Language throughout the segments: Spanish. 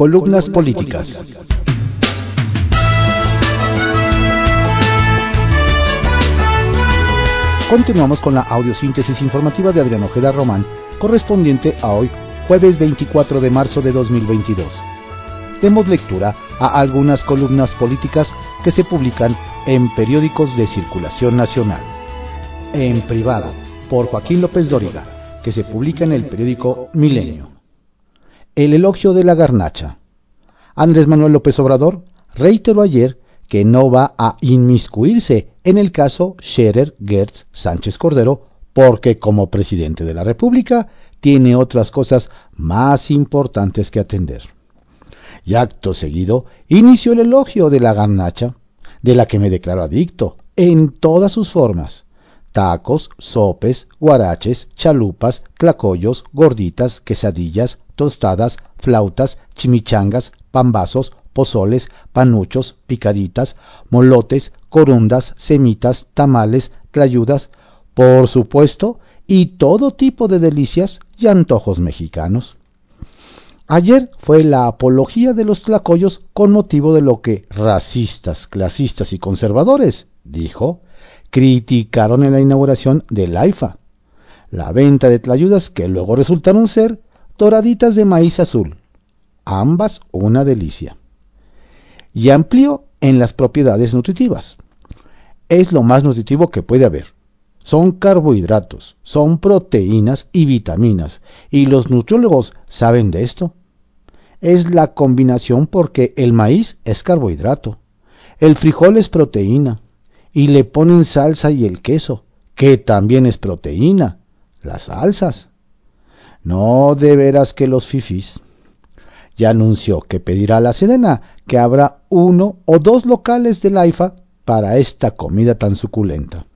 Columnas políticas. Continuamos con la audiosíntesis informativa de Adrián Ojeda Román, correspondiente a hoy, jueves 24 de marzo de 2022. Demos lectura a algunas columnas políticas que se publican en periódicos de circulación nacional. En privado, por Joaquín López Dóriga, que se publica en el periódico Milenio. El elogio de la garnacha. Andrés Manuel López Obrador reiteró ayer que no va a inmiscuirse en el caso Scherer Gertz Sánchez Cordero porque como presidente de la República tiene otras cosas más importantes que atender. Y acto seguido inició el elogio de la garnacha, de la que me declaro adicto, en todas sus formas. Tacos, sopes, guaraches, chalupas, tlacoyos, gorditas, quesadillas, tostadas, flautas, chimichangas, pambazos, pozoles, panuchos, picaditas, molotes, corundas, semitas, tamales, clayudas, por supuesto, y todo tipo de delicias y antojos mexicanos. Ayer fue la apología de los tlacoyos con motivo de lo que racistas, clasistas y conservadores, dijo, criticaron en la inauguración del AIFA. La venta de tlayudas que luego resultaron ser doraditas de maíz azul, ambas una delicia y amplio en las propiedades nutritivas. Es lo más nutritivo que puede haber. Son carbohidratos, son proteínas y vitaminas, y los nutriólogos saben de esto. Es la combinación porque el maíz es carbohidrato, el frijol es proteína, y le ponen salsa y el queso, que también es proteína, las salsas. No de veras que los fifis ya anunció que pedirá a la Sedena que habrá uno o dos locales del AIFA para esta comida tan suculenta.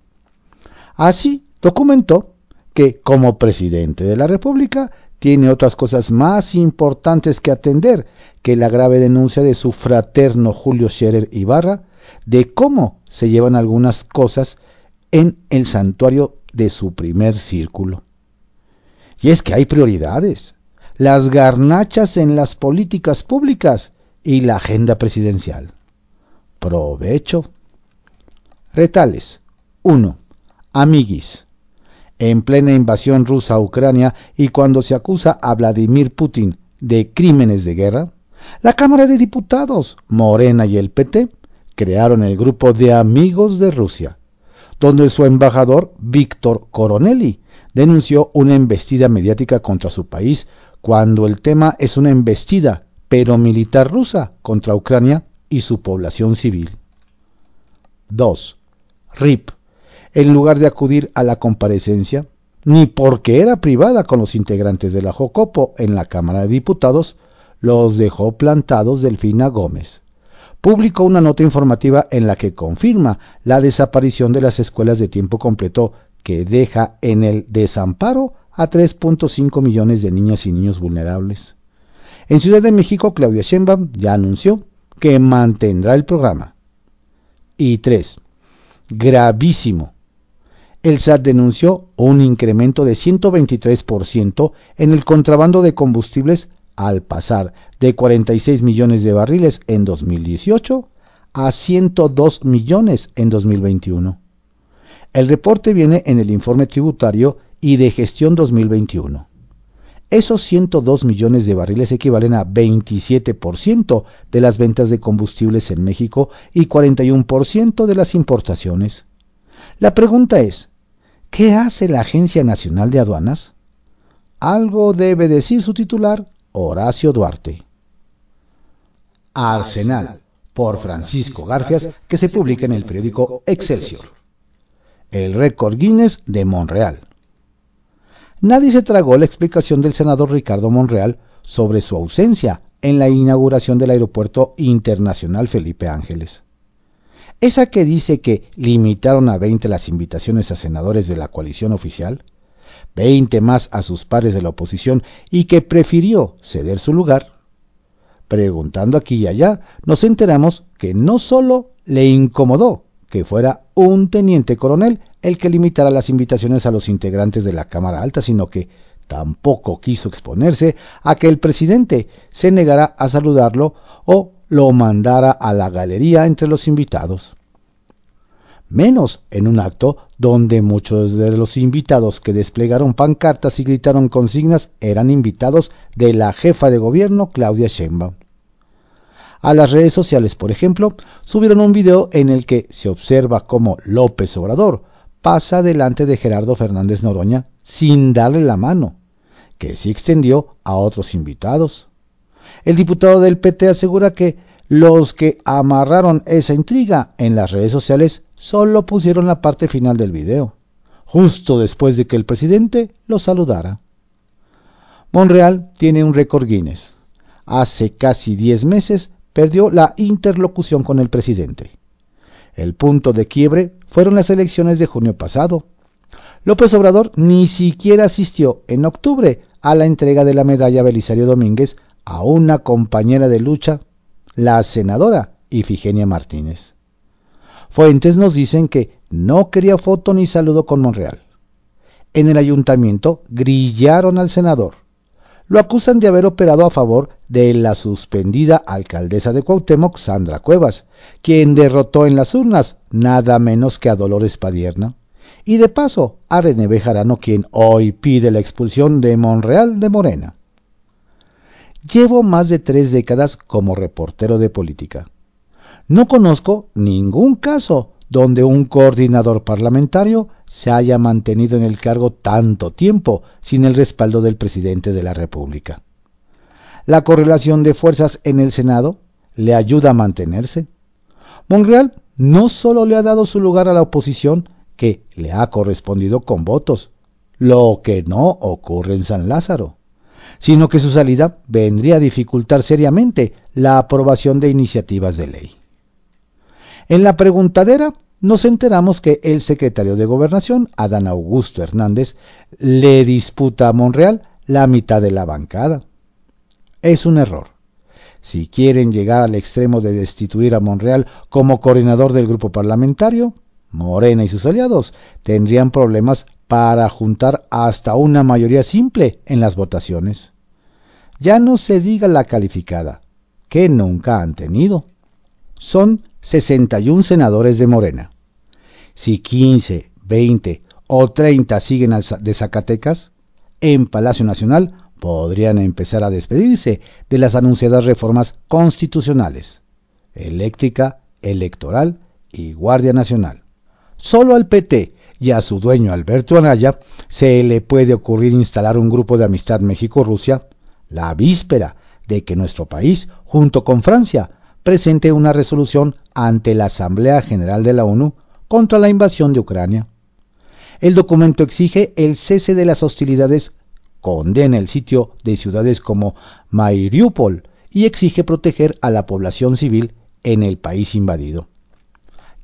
Así documentó que como presidente de la República tiene otras cosas más importantes que atender que la grave denuncia de su fraterno Julio Scherer Ibarra de cómo se llevan algunas cosas en el santuario de su primer círculo. Y es que hay prioridades las garnachas en las políticas públicas y la agenda presidencial. Provecho. Retales. 1. Amiguis. En plena invasión rusa a Ucrania y cuando se acusa a Vladimir Putin de crímenes de guerra, la Cámara de Diputados, Morena y el PT crearon el grupo de Amigos de Rusia, donde su embajador Víctor Coronelli denunció una embestida mediática contra su país cuando el tema es una embestida, pero militar rusa, contra Ucrania y su población civil. 2. RIP. En lugar de acudir a la comparecencia, ni porque era privada con los integrantes de la Jocopo en la Cámara de Diputados, los dejó plantados Delfina Gómez. Publicó una nota informativa en la que confirma la desaparición de las escuelas de tiempo completo que deja en el desamparo a 3.5 millones de niñas y niños vulnerables. En Ciudad de México, Claudia Sheinbaum ya anunció que mantendrá el programa. Y 3. Gravísimo. El SAT denunció un incremento de 123% en el contrabando de combustibles al pasar de 46 millones de barriles en 2018 a 102 millones en 2021. El reporte viene en el informe tributario y de gestión 2021. Esos 102 millones de barriles equivalen a 27% de las ventas de combustibles en México y 41% de las importaciones. La pregunta es, ¿qué hace la Agencia Nacional de Aduanas? Algo debe decir su titular, Horacio Duarte. Arsenal, por Francisco Garfias, que se publica en el periódico Excelsior. El récord Guinness de Monreal nadie se tragó la explicación del senador Ricardo Monreal sobre su ausencia en la inauguración del Aeropuerto Internacional Felipe Ángeles. Esa que dice que limitaron a 20 las invitaciones a senadores de la coalición oficial, 20 más a sus pares de la oposición y que prefirió ceder su lugar. Preguntando aquí y allá, nos enteramos que no solo le incomodó que fuera un teniente coronel el que limitara las invitaciones a los integrantes de la Cámara Alta, sino que tampoco quiso exponerse a que el presidente se negara a saludarlo o lo mandara a la galería entre los invitados. Menos en un acto donde muchos de los invitados que desplegaron pancartas y gritaron consignas eran invitados de la jefa de gobierno Claudia Sheinbaum. A las redes sociales, por ejemplo, subieron un video en el que se observa cómo López Obrador pasa delante de Gerardo Fernández Noroña sin darle la mano, que sí extendió a otros invitados. El diputado del PT asegura que los que amarraron esa intriga en las redes sociales solo pusieron la parte final del video, justo después de que el presidente lo saludara. Monreal tiene un récord Guinness. Hace casi 10 meses perdió la interlocución con el presidente. El punto de quiebre fueron las elecciones de junio pasado. López Obrador ni siquiera asistió en octubre a la entrega de la medalla Belisario Domínguez a una compañera de lucha, la senadora Ifigenia Martínez. Fuentes nos dicen que no quería foto ni saludo con Monreal. En el ayuntamiento grillaron al senador lo acusan de haber operado a favor de la suspendida alcaldesa de Cuauhtémoc, Sandra Cuevas, quien derrotó en las urnas nada menos que a Dolores Padierna, y de paso a René Bejarano, quien hoy pide la expulsión de Monreal de Morena. Llevo más de tres décadas como reportero de política. No conozco ningún caso donde un coordinador parlamentario se haya mantenido en el cargo tanto tiempo sin el respaldo del presidente de la República. La correlación de fuerzas en el Senado le ayuda a mantenerse. Monreal no solo le ha dado su lugar a la oposición, que le ha correspondido con votos, lo que no ocurre en San Lázaro, sino que su salida vendría a dificultar seriamente la aprobación de iniciativas de ley. En la preguntadera nos enteramos que el secretario de Gobernación, Adán Augusto Hernández, le disputa a Monreal la mitad de la bancada. Es un error. Si quieren llegar al extremo de destituir a Monreal como coordinador del grupo parlamentario, Morena y sus aliados tendrían problemas para juntar hasta una mayoría simple en las votaciones. Ya no se diga la calificada, que nunca han tenido. Son 61 senadores de Morena si 15, 20 o 30 siguen de Zacatecas, en Palacio Nacional podrían empezar a despedirse de las anunciadas reformas constitucionales, eléctrica, electoral y Guardia Nacional. Solo al PT y a su dueño Alberto Anaya se le puede ocurrir instalar un grupo de amistad México-Rusia la víspera de que nuestro país, junto con Francia, presente una resolución ante la Asamblea General de la ONU contra la invasión de Ucrania. El documento exige el cese de las hostilidades, condena el sitio de ciudades como Mariupol y exige proteger a la población civil en el país invadido.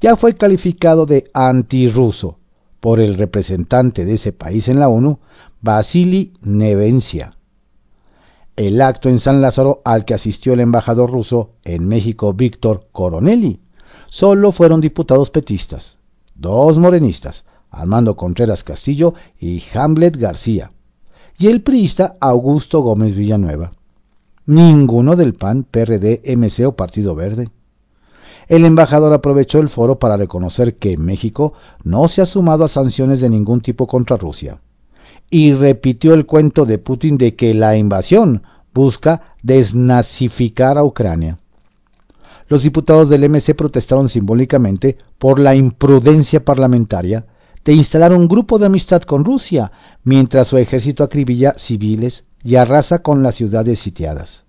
Ya fue calificado de antirruso por el representante de ese país en la ONU, Vasily Nevencia. El acto en San Lázaro al que asistió el embajador ruso en México, Víctor Coronelli, solo fueron diputados petistas, dos morenistas, Armando Contreras Castillo y Hamlet García, y el priista Augusto Gómez Villanueva. Ninguno del PAN, PRD, MC o Partido Verde. El embajador aprovechó el foro para reconocer que México no se ha sumado a sanciones de ningún tipo contra Rusia y repitió el cuento de Putin de que la invasión busca desnazificar a Ucrania los diputados del MC protestaron simbólicamente por la imprudencia parlamentaria de instalar un grupo de amistad con Rusia, mientras su ejército acribilla civiles y arrasa con las ciudades sitiadas.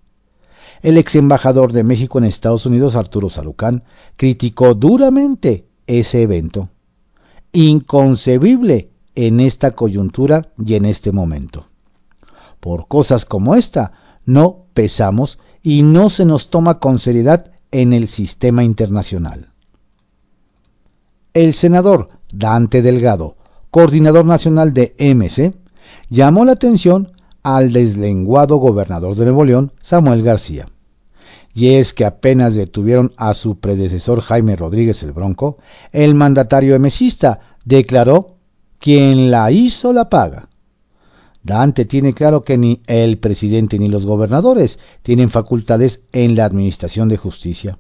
El ex embajador de México en Estados Unidos, Arturo Salucán, criticó duramente ese evento. Inconcebible en esta coyuntura y en este momento. Por cosas como esta, no pesamos y no se nos toma con seriedad en el sistema internacional. El senador Dante Delgado, coordinador nacional de MC, llamó la atención al deslenguado gobernador de Nuevo León, Samuel García. Y es que apenas detuvieron a su predecesor Jaime Rodríguez el Bronco, el mandatario emesista declaró quien la hizo la paga. Dante tiene claro que ni el presidente ni los gobernadores tienen facultades en la administración de justicia.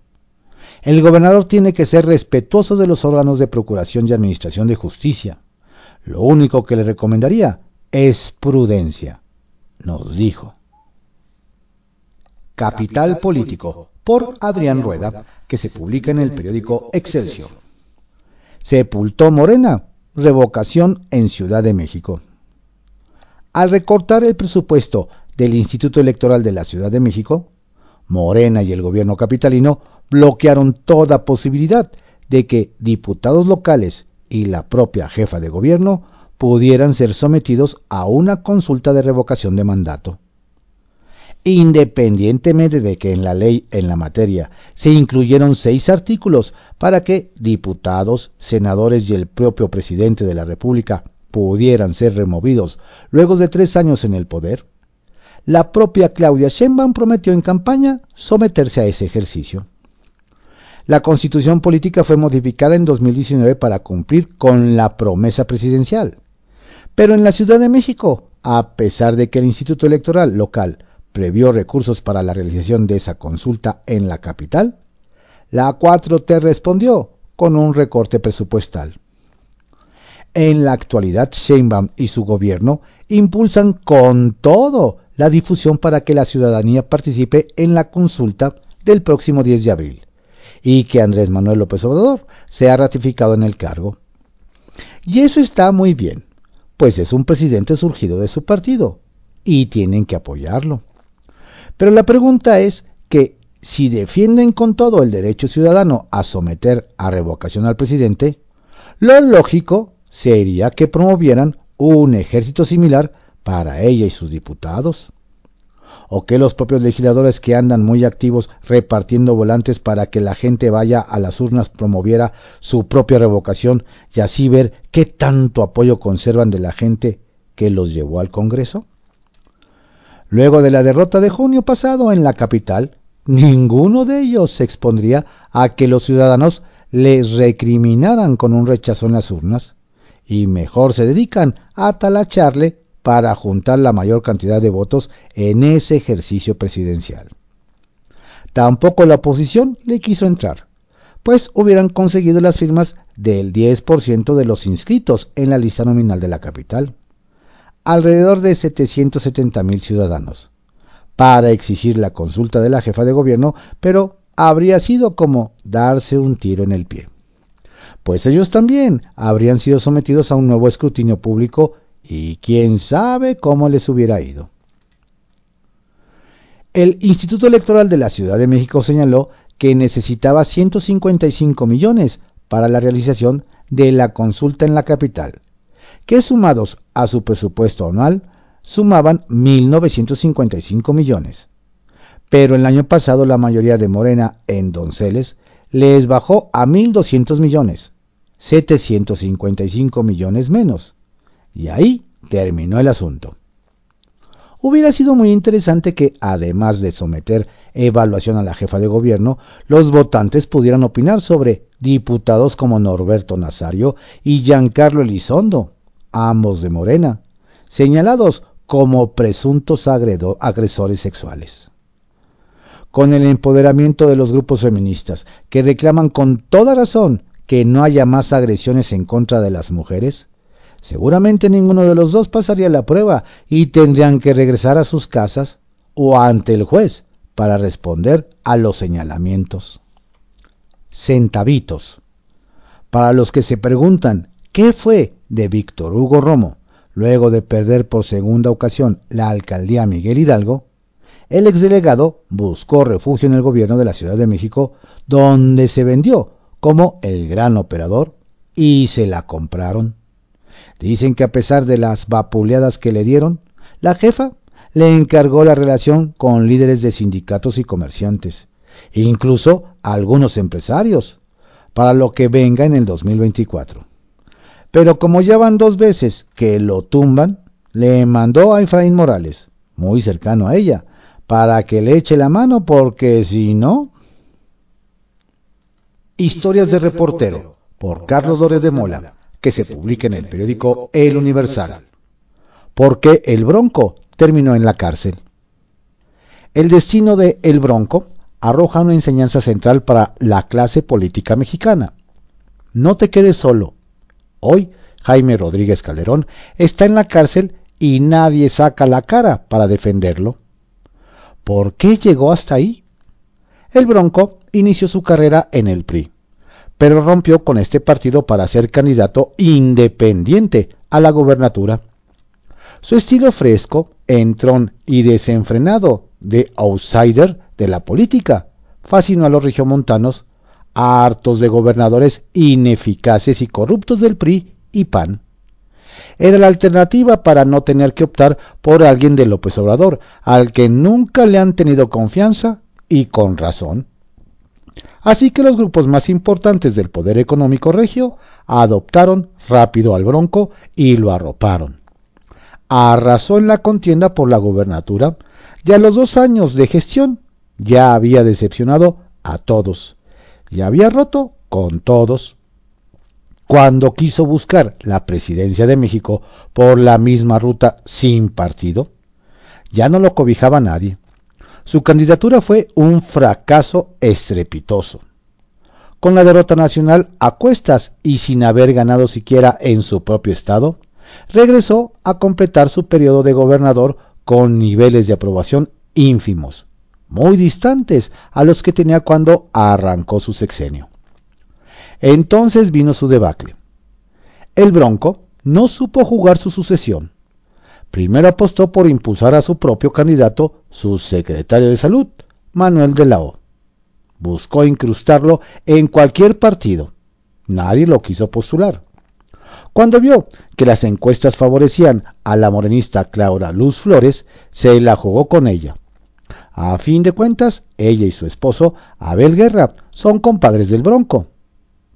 El gobernador tiene que ser respetuoso de los órganos de procuración y administración de justicia. Lo único que le recomendaría es prudencia, nos dijo. Capital Político, por Adrián Rueda, que se publica en el periódico Excelsior. Sepultó Morena, revocación en Ciudad de México. Al recortar el presupuesto del Instituto Electoral de la Ciudad de México, Morena y el gobierno capitalino bloquearon toda posibilidad de que diputados locales y la propia jefa de gobierno pudieran ser sometidos a una consulta de revocación de mandato. Independientemente de que en la ley en la materia se incluyeron seis artículos para que diputados, senadores y el propio presidente de la República pudieran ser removidos luego de tres años en el poder, la propia Claudia Sheinbaum prometió en campaña someterse a ese ejercicio. La constitución política fue modificada en 2019 para cumplir con la promesa presidencial. Pero en la Ciudad de México, a pesar de que el Instituto Electoral local previó recursos para la realización de esa consulta en la capital, la 4T respondió con un recorte presupuestal. En la actualidad, Sheinbaum y su gobierno impulsan con todo la difusión para que la ciudadanía participe en la consulta del próximo 10 de abril y que Andrés Manuel López Obrador sea ratificado en el cargo. Y eso está muy bien, pues es un presidente surgido de su partido y tienen que apoyarlo. Pero la pregunta es que si defienden con todo el derecho ciudadano a someter a revocación al presidente, lo lógico sería que promovieran un ejército similar para ella y sus diputados. O que los propios legisladores que andan muy activos repartiendo volantes para que la gente vaya a las urnas promoviera su propia revocación y así ver qué tanto apoyo conservan de la gente que los llevó al Congreso. Luego de la derrota de junio pasado en la capital, ninguno de ellos se expondría a que los ciudadanos les recriminaran con un rechazo en las urnas y mejor se dedican a talacharle para juntar la mayor cantidad de votos en ese ejercicio presidencial. Tampoco la oposición le quiso entrar, pues hubieran conseguido las firmas del 10% de los inscritos en la lista nominal de la capital, alrededor de 770 mil ciudadanos, para exigir la consulta de la jefa de gobierno, pero habría sido como darse un tiro en el pie pues ellos también habrían sido sometidos a un nuevo escrutinio público y quién sabe cómo les hubiera ido. El Instituto Electoral de la Ciudad de México señaló que necesitaba 155 millones para la realización de la consulta en la capital, que sumados a su presupuesto anual sumaban 1.955 millones. Pero el año pasado la mayoría de Morena en Donceles les bajó a 1.200 millones, 755 millones menos. Y ahí terminó el asunto. Hubiera sido muy interesante que, además de someter evaluación a la jefa de gobierno, los votantes pudieran opinar sobre diputados como Norberto Nazario y Giancarlo Elizondo, ambos de Morena, señalados como presuntos agresores sexuales con el empoderamiento de los grupos feministas, que reclaman con toda razón que no haya más agresiones en contra de las mujeres, seguramente ninguno de los dos pasaría la prueba y tendrían que regresar a sus casas o ante el juez para responder a los señalamientos. Centavitos. Para los que se preguntan qué fue de Víctor Hugo Romo luego de perder por segunda ocasión la alcaldía Miguel Hidalgo, el exdelegado buscó refugio en el gobierno de la Ciudad de México, donde se vendió como el gran operador y se la compraron. Dicen que a pesar de las vapuleadas que le dieron, la jefa le encargó la relación con líderes de sindicatos y comerciantes, incluso algunos empresarios, para lo que venga en el 2024. Pero como ya van dos veces que lo tumban, le mandó a Efraín Morales, muy cercano a ella, para que le eche la mano porque si no... Historias de reportero por Carlos Dores de Mola, que se publica en el periódico El Universal. por qué el Bronco terminó en la cárcel. El destino de El Bronco arroja una enseñanza central para la clase política mexicana. No te quedes solo. Hoy Jaime Rodríguez Calderón está en la cárcel y nadie saca la cara para defenderlo. ¿Por qué llegó hasta ahí? El Bronco inició su carrera en el PRI, pero rompió con este partido para ser candidato independiente a la gobernatura. Su estilo fresco, entrón y desenfrenado de outsider de la política fascinó a los regiomontanos, hartos de gobernadores ineficaces y corruptos del PRI y PAN. Era la alternativa para no tener que optar por alguien de López Obrador, al que nunca le han tenido confianza y con razón. Así que los grupos más importantes del poder económico regio adoptaron rápido al Bronco y lo arroparon. Arrasó en la contienda por la gobernatura y a los dos años de gestión ya había decepcionado a todos y había roto con todos. Cuando quiso buscar la presidencia de México por la misma ruta sin partido, ya no lo cobijaba nadie. Su candidatura fue un fracaso estrepitoso. Con la derrota nacional a cuestas y sin haber ganado siquiera en su propio estado, regresó a completar su periodo de gobernador con niveles de aprobación ínfimos, muy distantes a los que tenía cuando arrancó su sexenio. Entonces vino su debacle. El Bronco no supo jugar su sucesión. Primero apostó por impulsar a su propio candidato, su secretario de salud, Manuel de la. Buscó incrustarlo en cualquier partido. Nadie lo quiso postular. Cuando vio que las encuestas favorecían a la morenista Claudia Luz Flores, se la jugó con ella. A fin de cuentas, ella y su esposo, Abel Guerra, son compadres del Bronco.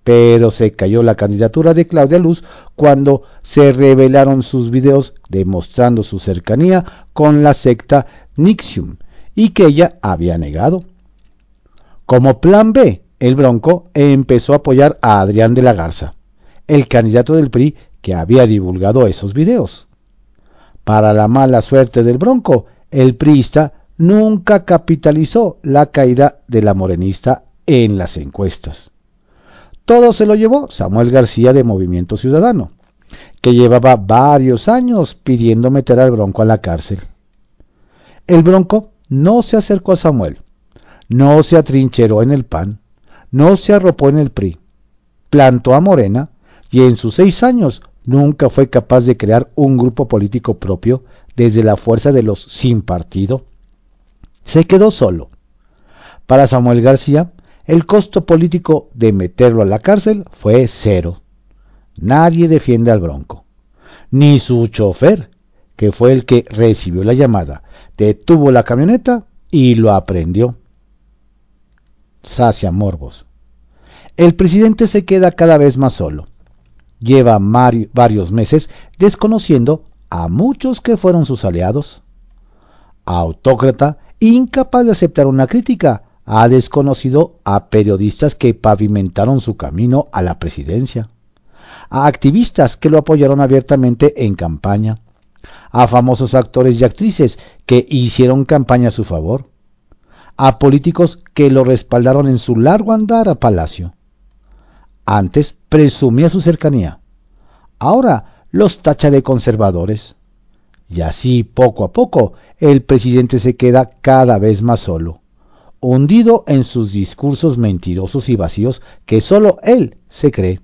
Pero se cayó la candidatura de Claudia Luz cuando se revelaron sus videos demostrando su cercanía con la secta Nixium y que ella había negado. Como plan B, el Bronco empezó a apoyar a Adrián de la Garza, el candidato del PRI que había divulgado esos videos. Para la mala suerte del Bronco, el priista nunca capitalizó la caída de la morenista en las encuestas. Todo se lo llevó Samuel García de Movimiento Ciudadano, que llevaba varios años pidiendo meter al Bronco a la cárcel. El Bronco no se acercó a Samuel, no se atrincheró en el PAN, no se arropó en el PRI, plantó a Morena y en sus seis años nunca fue capaz de crear un grupo político propio desde la fuerza de los sin partido se quedó solo. Para Samuel García, el costo político de meterlo a la cárcel fue cero. Nadie defiende al Bronco. Ni su chofer, que fue el que recibió la llamada, detuvo la camioneta y lo aprendió. Sacia Morbos. El presidente se queda cada vez más solo. Lleva varios meses desconociendo a muchos que fueron sus aliados. Autócrata incapaz de aceptar una crítica, ha desconocido a periodistas que pavimentaron su camino a la presidencia, a activistas que lo apoyaron abiertamente en campaña, a famosos actores y actrices que hicieron campaña a su favor, a políticos que lo respaldaron en su largo andar a Palacio. Antes presumía su cercanía, ahora los tacha de conservadores. Y así, poco a poco, el presidente se queda cada vez más solo, hundido en sus discursos mentirosos y vacíos que solo él se cree,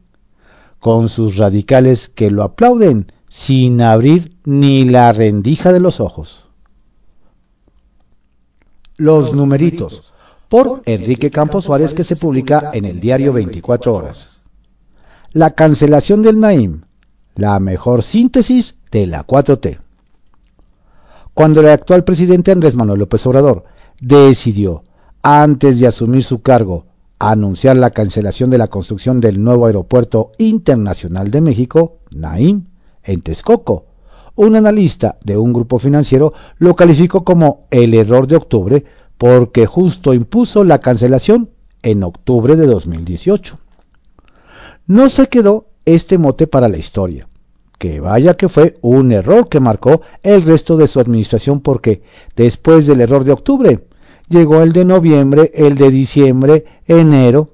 con sus radicales que lo aplauden sin abrir ni la rendija de los ojos. Los numeritos, por Enrique Campos Suárez, que se publica en el diario 24 horas. La cancelación del Naim, la mejor síntesis de la 4T cuando el actual presidente Andrés Manuel López Obrador decidió, antes de asumir su cargo, anunciar la cancelación de la construcción del nuevo aeropuerto internacional de México, Naim, en Texcoco. Un analista de un grupo financiero lo calificó como el error de octubre porque justo impuso la cancelación en octubre de 2018. No se quedó este mote para la historia que vaya que fue un error que marcó el resto de su administración porque después del error de octubre llegó el de noviembre, el de diciembre, enero,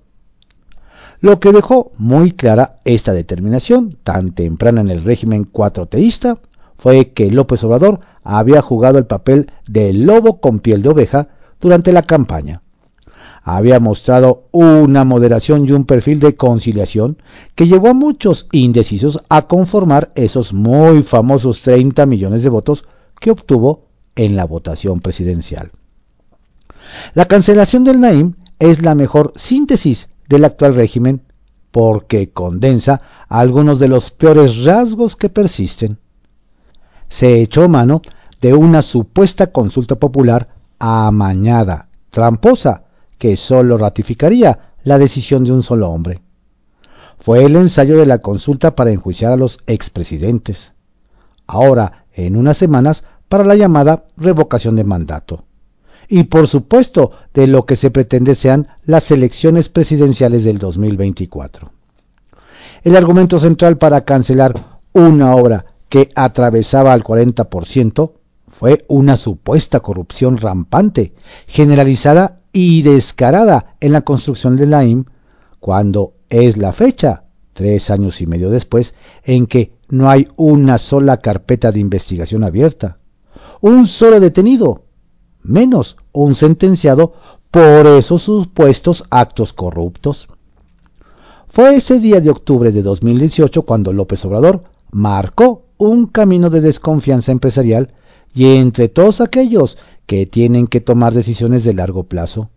lo que dejó muy clara esta determinación tan temprana en el régimen cuatroteísta fue que López Obrador había jugado el papel de lobo con piel de oveja durante la campaña. Había mostrado una moderación y un perfil de conciliación que llevó a muchos indecisos a conformar esos muy famosos 30 millones de votos que obtuvo en la votación presidencial. La cancelación del Naim es la mejor síntesis del actual régimen porque condensa algunos de los peores rasgos que persisten. Se echó mano de una supuesta consulta popular amañada, tramposa, que sólo ratificaría la decisión de un solo hombre. Fue el ensayo de la consulta para enjuiciar a los expresidentes. Ahora, en unas semanas, para la llamada revocación de mandato. Y por supuesto, de lo que se pretende sean las elecciones presidenciales del 2024. El argumento central para cancelar una obra que atravesaba al 40% fue una supuesta corrupción rampante, generalizada y descarada en la construcción de la IM, cuando es la fecha, tres años y medio después, en que no hay una sola carpeta de investigación abierta, un solo detenido, menos un sentenciado por esos supuestos actos corruptos. Fue ese día de octubre de 2018 cuando López Obrador marcó un camino de desconfianza empresarial y entre todos aquellos que tienen que tomar decisiones de largo plazo,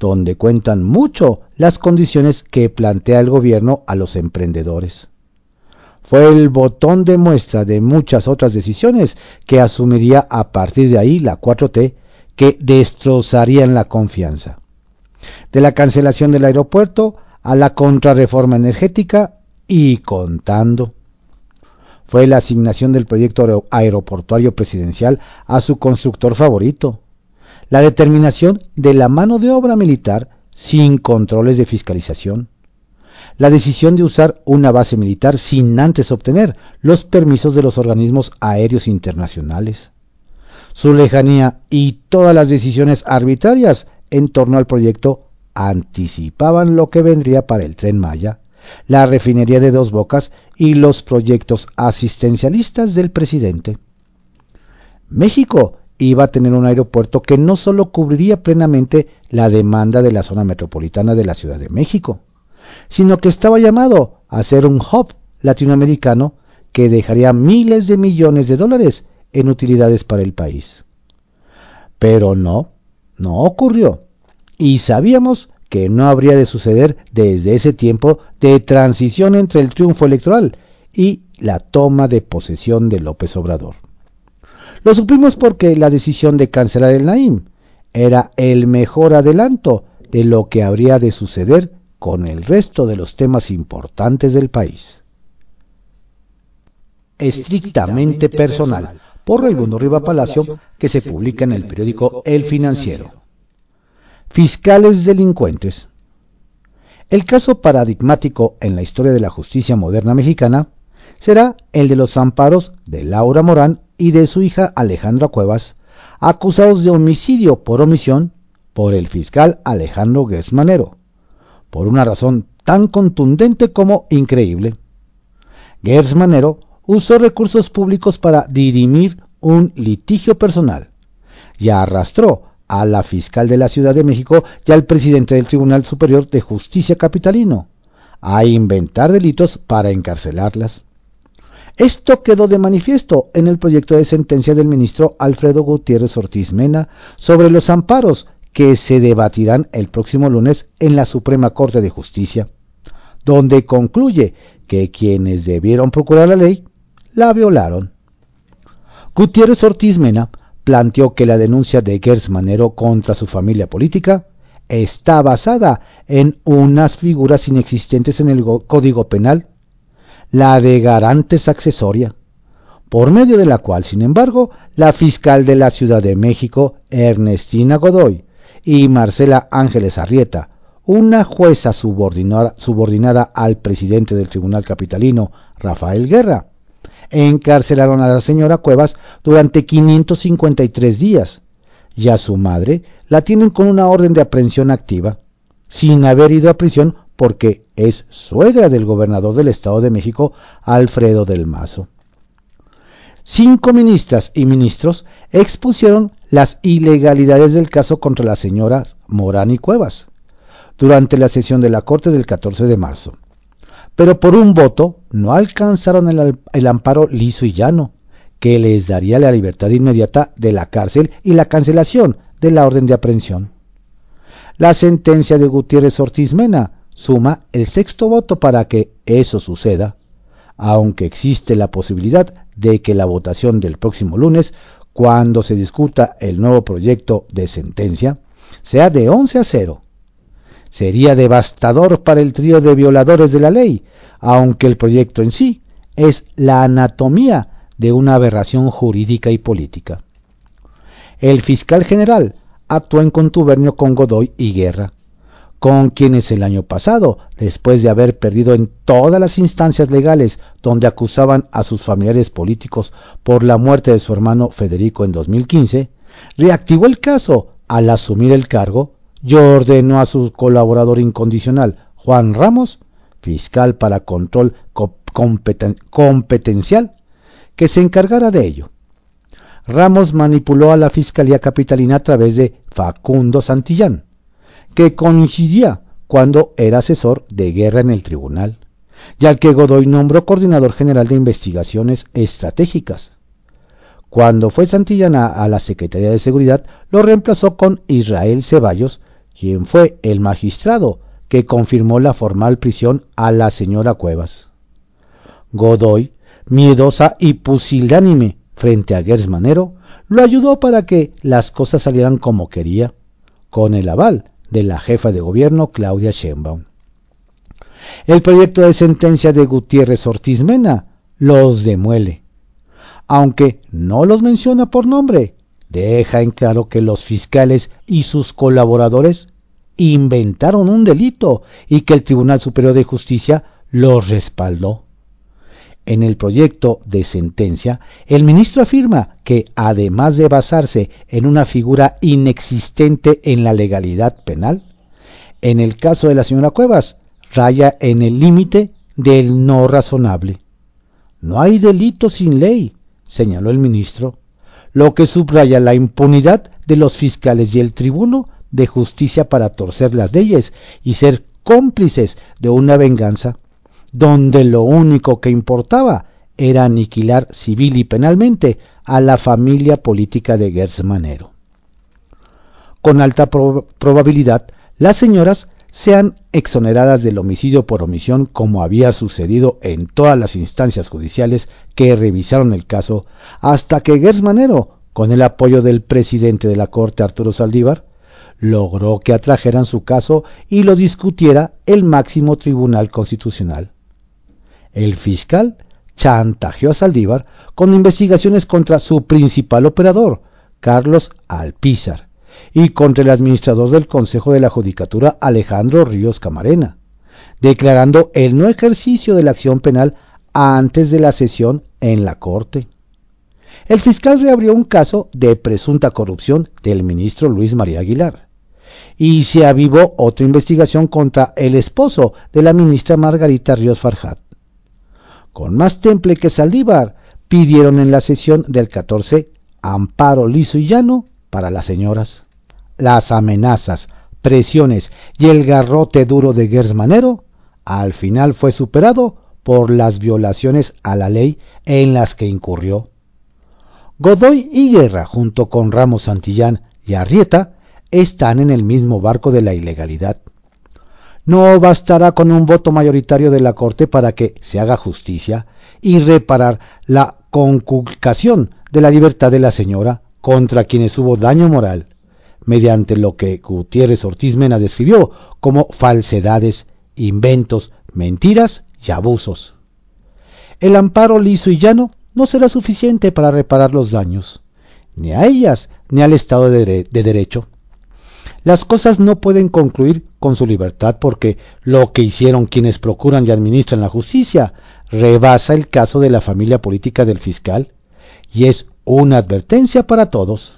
donde cuentan mucho las condiciones que plantea el gobierno a los emprendedores. Fue el botón de muestra de muchas otras decisiones que asumiría a partir de ahí la 4T que destrozarían la confianza. De la cancelación del aeropuerto a la contrarreforma energética y contando. Fue la asignación del proyecto aeroportuario presidencial a su constructor favorito, la determinación de la mano de obra militar sin controles de fiscalización, la decisión de usar una base militar sin antes obtener los permisos de los organismos aéreos internacionales, su lejanía y todas las decisiones arbitrarias en torno al proyecto anticipaban lo que vendría para el tren Maya, la refinería de dos bocas y los proyectos asistencialistas del presidente. México iba a tener un aeropuerto que no solo cubriría plenamente la demanda de la zona metropolitana de la Ciudad de México, sino que estaba llamado a ser un hub latinoamericano que dejaría miles de millones de dólares en utilidades para el país. Pero no, no ocurrió. Y sabíamos que no habría de suceder desde ese tiempo de transición entre el triunfo electoral y la toma de posesión de López Obrador. Lo supimos porque la decisión de cancelar el Naim era el mejor adelanto de lo que habría de suceder con el resto de los temas importantes del país. Estrictamente personal, por Raimundo Riva Palacio, que se publica en el periódico El Financiero. Fiscales delincuentes. El caso paradigmático en la historia de la justicia moderna mexicana será el de los amparos de Laura Morán y de su hija Alejandra Cuevas, acusados de homicidio por omisión por el fiscal Alejandro Gersmanero, por una razón tan contundente como increíble. Gersmanero usó recursos públicos para dirimir un litigio personal y arrastró a la fiscal de la Ciudad de México y al presidente del Tribunal Superior de Justicia Capitalino a inventar delitos para encarcelarlas. Esto quedó de manifiesto en el proyecto de sentencia del ministro Alfredo Gutiérrez Ortiz Mena sobre los amparos que se debatirán el próximo lunes en la Suprema Corte de Justicia, donde concluye que quienes debieron procurar la ley la violaron. Gutiérrez Ortiz Mena planteó que la denuncia de Gers Manero contra su familia política está basada en unas figuras inexistentes en el Código Penal, la de garantes accesoria, por medio de la cual, sin embargo, la fiscal de la Ciudad de México, Ernestina Godoy, y Marcela Ángeles Arrieta, una jueza subordinada al presidente del Tribunal Capitalino, Rafael Guerra, encarcelaron a la señora Cuevas durante 553 días y a su madre la tienen con una orden de aprehensión activa, sin haber ido a prisión porque es suegra del gobernador del Estado de México, Alfredo del Mazo. Cinco ministras y ministros expusieron las ilegalidades del caso contra las señoras Morán y Cuevas durante la sesión de la Corte del 14 de marzo. Pero por un voto no alcanzaron el, amparo liso y llano, que les daría la libertad inmediata de la cárcel y la cancelación de la orden de aprehensión. La sentencia de Gutiérrez Ortiz Mena suma el sexto voto para que eso suceda, aunque existe la posibilidad de que la votación del próximo lunes, cuando se discuta el nuevo proyecto de sentencia, sea de 11 a 0. Sería devastador para el trío de violadores de la ley, aunque el proyecto en sí es la anatomía de una aberración jurídica y política. El fiscal general actuó en contubernio con Godoy y Guerra, con quienes el año pasado, después de haber perdido en todas las instancias legales donde acusaban a sus familiares políticos por la muerte de su hermano Federico en 2015, reactivó el caso al asumir el cargo y ordenó a su colaborador incondicional, Juan Ramos, fiscal para control competencial, que se encargara de ello. Ramos manipuló a la Fiscalía Capitalina a través de Facundo Santillán, que coincidía cuando era asesor de guerra en el tribunal, y al que Godoy nombró coordinador general de investigaciones estratégicas. Cuando fue Santillana a la Secretaría de Seguridad, lo reemplazó con Israel Ceballos, quien fue el magistrado que confirmó la formal prisión a la señora Cuevas. Godoy, miedosa y pusilánime frente a Gersmanero, lo ayudó para que las cosas salieran como quería, con el aval de la jefa de gobierno Claudia Sheinbaum. El proyecto de sentencia de Gutiérrez Ortiz Mena los demuele, aunque no los menciona por nombre, deja en claro que los fiscales y sus colaboradores inventaron un delito y que el Tribunal Superior de Justicia los respaldó. En el proyecto de sentencia, el ministro afirma que, además de basarse en una figura inexistente en la legalidad penal, en el caso de la señora Cuevas, raya en el límite del no razonable. No hay delito sin ley, señaló el ministro, lo que subraya la impunidad de los fiscales y el tribuno de justicia para torcer las leyes y ser cómplices de una venganza donde lo único que importaba era aniquilar civil y penalmente a la familia política de Gersmanero. Con alta probabilidad, las señoras sean exoneradas del homicidio por omisión como había sucedido en todas las instancias judiciales que revisaron el caso, hasta que Gersmanero, con el apoyo del presidente de la Corte Arturo Saldívar, logró que atrajeran su caso y lo discutiera el máximo tribunal constitucional. El fiscal chantajeó a Saldívar con investigaciones contra su principal operador, Carlos Alpizar, y contra el administrador del Consejo de la Judicatura, Alejandro Ríos Camarena, declarando el no ejercicio de la acción penal antes de la sesión en la Corte. El fiscal reabrió un caso de presunta corrupción del ministro Luis María Aguilar y se avivó otra investigación contra el esposo de la ministra Margarita Ríos Farjat con más temple que Saldívar, pidieron en la sesión del 14 amparo liso y llano para las señoras. Las amenazas, presiones y el garrote duro de Gersmanero al final fue superado por las violaciones a la ley en las que incurrió. Godoy y Guerra, junto con Ramos Santillán y Arrieta, están en el mismo barco de la ilegalidad. No bastará con un voto mayoritario de la Corte para que se haga justicia y reparar la conculcación de la libertad de la señora contra quienes hubo daño moral, mediante lo que Gutiérrez Ortiz Mena describió como falsedades, inventos, mentiras y abusos. El amparo liso y llano no será suficiente para reparar los daños, ni a ellas ni al Estado de, de Derecho. Las cosas no pueden concluir con su libertad porque lo que hicieron quienes procuran y administran la justicia rebasa el caso de la familia política del fiscal y es una advertencia para todos.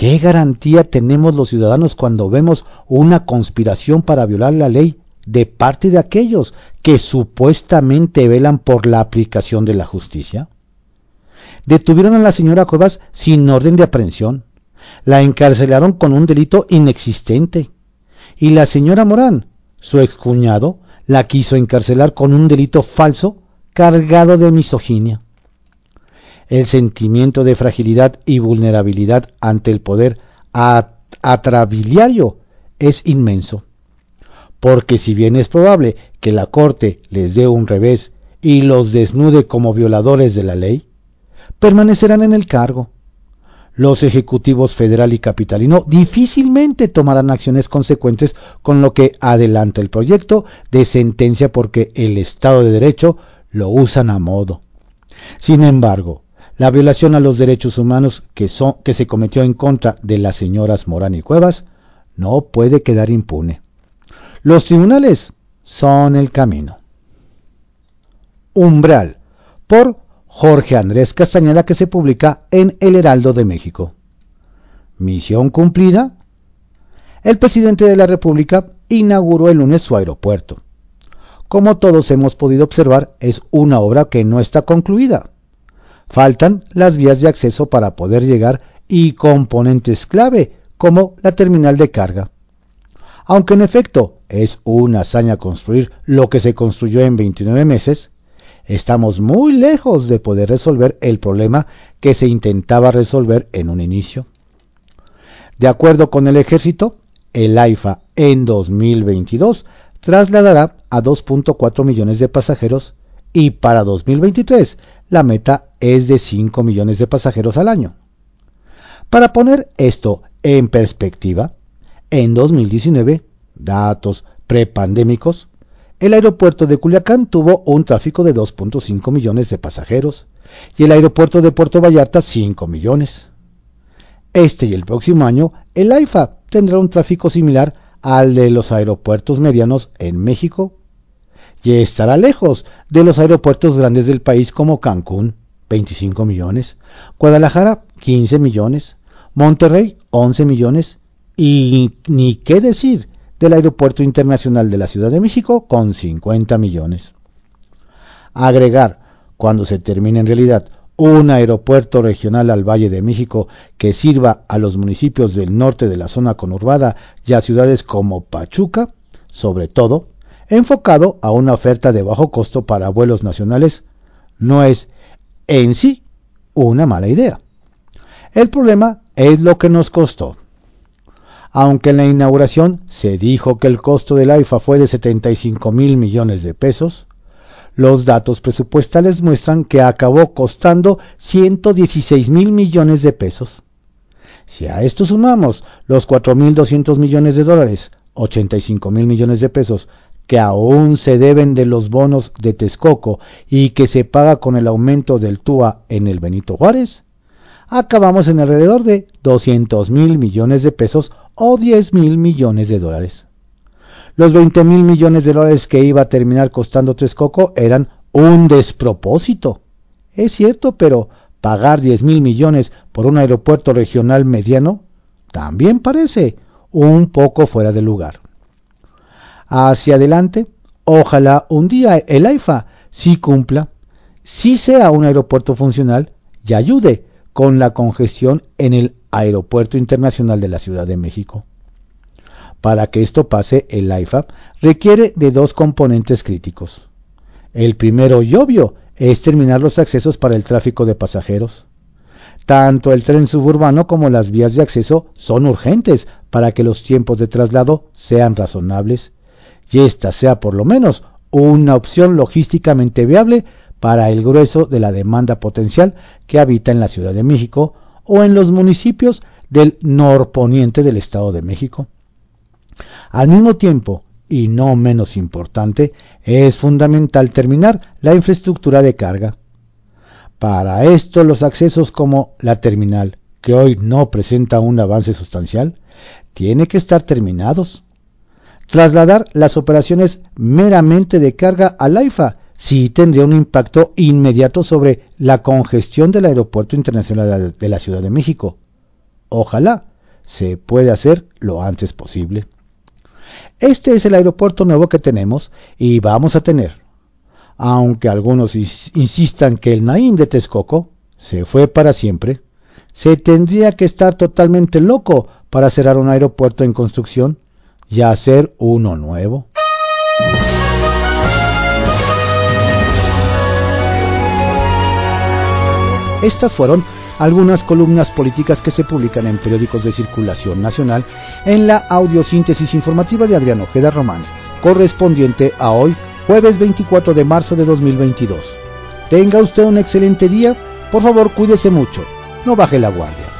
¿Qué garantía tenemos los ciudadanos cuando vemos una conspiración para violar la ley de parte de aquellos que supuestamente velan por la aplicación de la justicia? Detuvieron a la señora Cuevas sin orden de aprehensión, la encarcelaron con un delito inexistente, y la señora Morán, su excuñado, la quiso encarcelar con un delito falso cargado de misoginia. El sentimiento de fragilidad y vulnerabilidad ante el poder atrabiliario es inmenso porque si bien es probable que la Corte les dé un revés y los desnude como violadores de la ley, permanecerán en el cargo. Los ejecutivos federal y capitalino difícilmente tomarán acciones consecuentes con lo que adelanta el proyecto de sentencia porque el Estado de Derecho lo usan a modo. Sin embargo, la violación a los derechos humanos que, se cometió en contra de las señoras Morán y Cuevas no puede quedar impune. Los tribunales son el camino. Umbral, por Jorge Andrés Castañeda, que se publica en El Heraldo de México. Misión cumplida. El presidente de la República inauguró el lunes su aeropuerto. Como todos hemos podido observar, es una obra que no está concluida. Faltan las vías de acceso para poder llegar y componentes clave, como la terminal de carga. Aunque en efecto es una hazaña construir lo que se construyó en 29 meses, estamos muy lejos de poder resolver el problema que se intentaba resolver en un inicio. De acuerdo con el ejército, el AIFA en 2022 trasladará a 2.4 millones de pasajeros y para 2023 la meta es de 5 millones de pasajeros al año. Para poner esto en perspectiva, en 2019, datos prepandémicos, el aeropuerto de Culiacán tuvo un tráfico de 2.5 millones de pasajeros y el aeropuerto de Puerto Vallarta 5 millones. Este y el próximo año, el AIFA tendrá un tráfico similar al de los aeropuertos medianos en México y estará lejos de los aeropuertos grandes del país como Cancún, 25 millones, Guadalajara, 15 millones, Monterrey, 11 millones y ni qué decir del Aeropuerto Internacional de la Ciudad de México con 50 millones. Agregar, cuando se termine en realidad, un aeropuerto regional al Valle de México que sirva a los municipios del norte de la zona conurbada y a ciudades como Pachuca, sobre todo, enfocado a una oferta de bajo costo para vuelos nacionales, no es en sí una mala idea. El problema es lo que nos costó aunque en la inauguración se dijo que el costo del AIFA fue de 75 mil millones de pesos, los datos presupuestales muestran que acabó costando 116 mil millones de pesos. Si a esto sumamos los 4.200 millones de dólares, 85 mil millones de pesos, que aún se deben de los bonos de Texcoco y que se paga con el aumento del TUA en el Benito Juárez, acabamos en alrededor de 200 mil millones de pesos o 10 mil millones de dólares. Los 20 mil millones de dólares que iba a terminar costando Texcoco eran un despropósito. Es cierto, pero pagar 10 mil millones por un aeropuerto regional mediano también parece un poco fuera de lugar. Hacia adelante, ojalá un día el AIFA sí cumpla, sí sea un aeropuerto funcional y ayude con la congestión en el Aeropuerto Internacional de la Ciudad de México. Para que esto pase, el IFAP requiere de dos componentes críticos. El primero y obvio es terminar los accesos para el tráfico de pasajeros. Tanto el tren suburbano como las vías de acceso son urgentes para que los tiempos de traslado sean razonables y esta sea por lo menos una opción logísticamente viable para el grueso de la demanda potencial que habita en la Ciudad de México o en los municipios del norponiente del Estado de México. Al mismo tiempo, y no menos importante, es fundamental terminar la infraestructura de carga. Para esto los accesos como la terminal, que hoy no presenta un avance sustancial, tiene que estar terminados. Trasladar las operaciones meramente de carga al AIFA sí tendría un impacto inmediato sobre la congestión del Aeropuerto Internacional de la Ciudad de México. Ojalá se pueda hacer lo antes posible. Este es el aeropuerto nuevo que tenemos y vamos a tener. Aunque algunos insistan que el Naim de Texcoco se fue para siempre, se tendría que estar totalmente loco para cerrar un aeropuerto en construcción y hacer uno nuevo. Estas fueron algunas columnas políticas que se publican en periódicos de circulación nacional en la audiosíntesis informativa de Adrián Ojeda Román, correspondiente a hoy, jueves 24 de marzo de 2022. Tenga usted un excelente día, por favor cuídese mucho, no baje la guardia.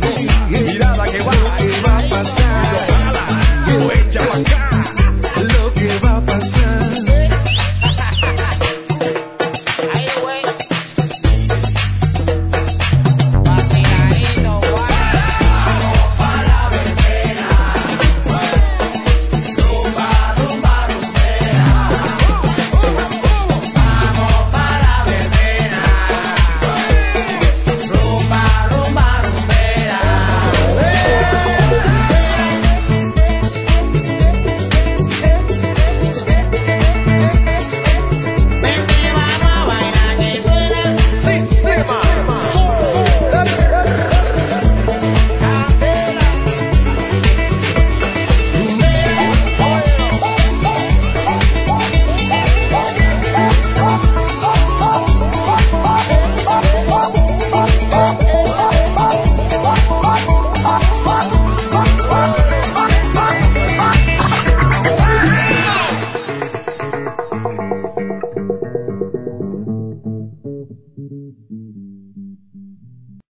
Balcón. Mirada que va, que va a pasar. Echa pa' acá.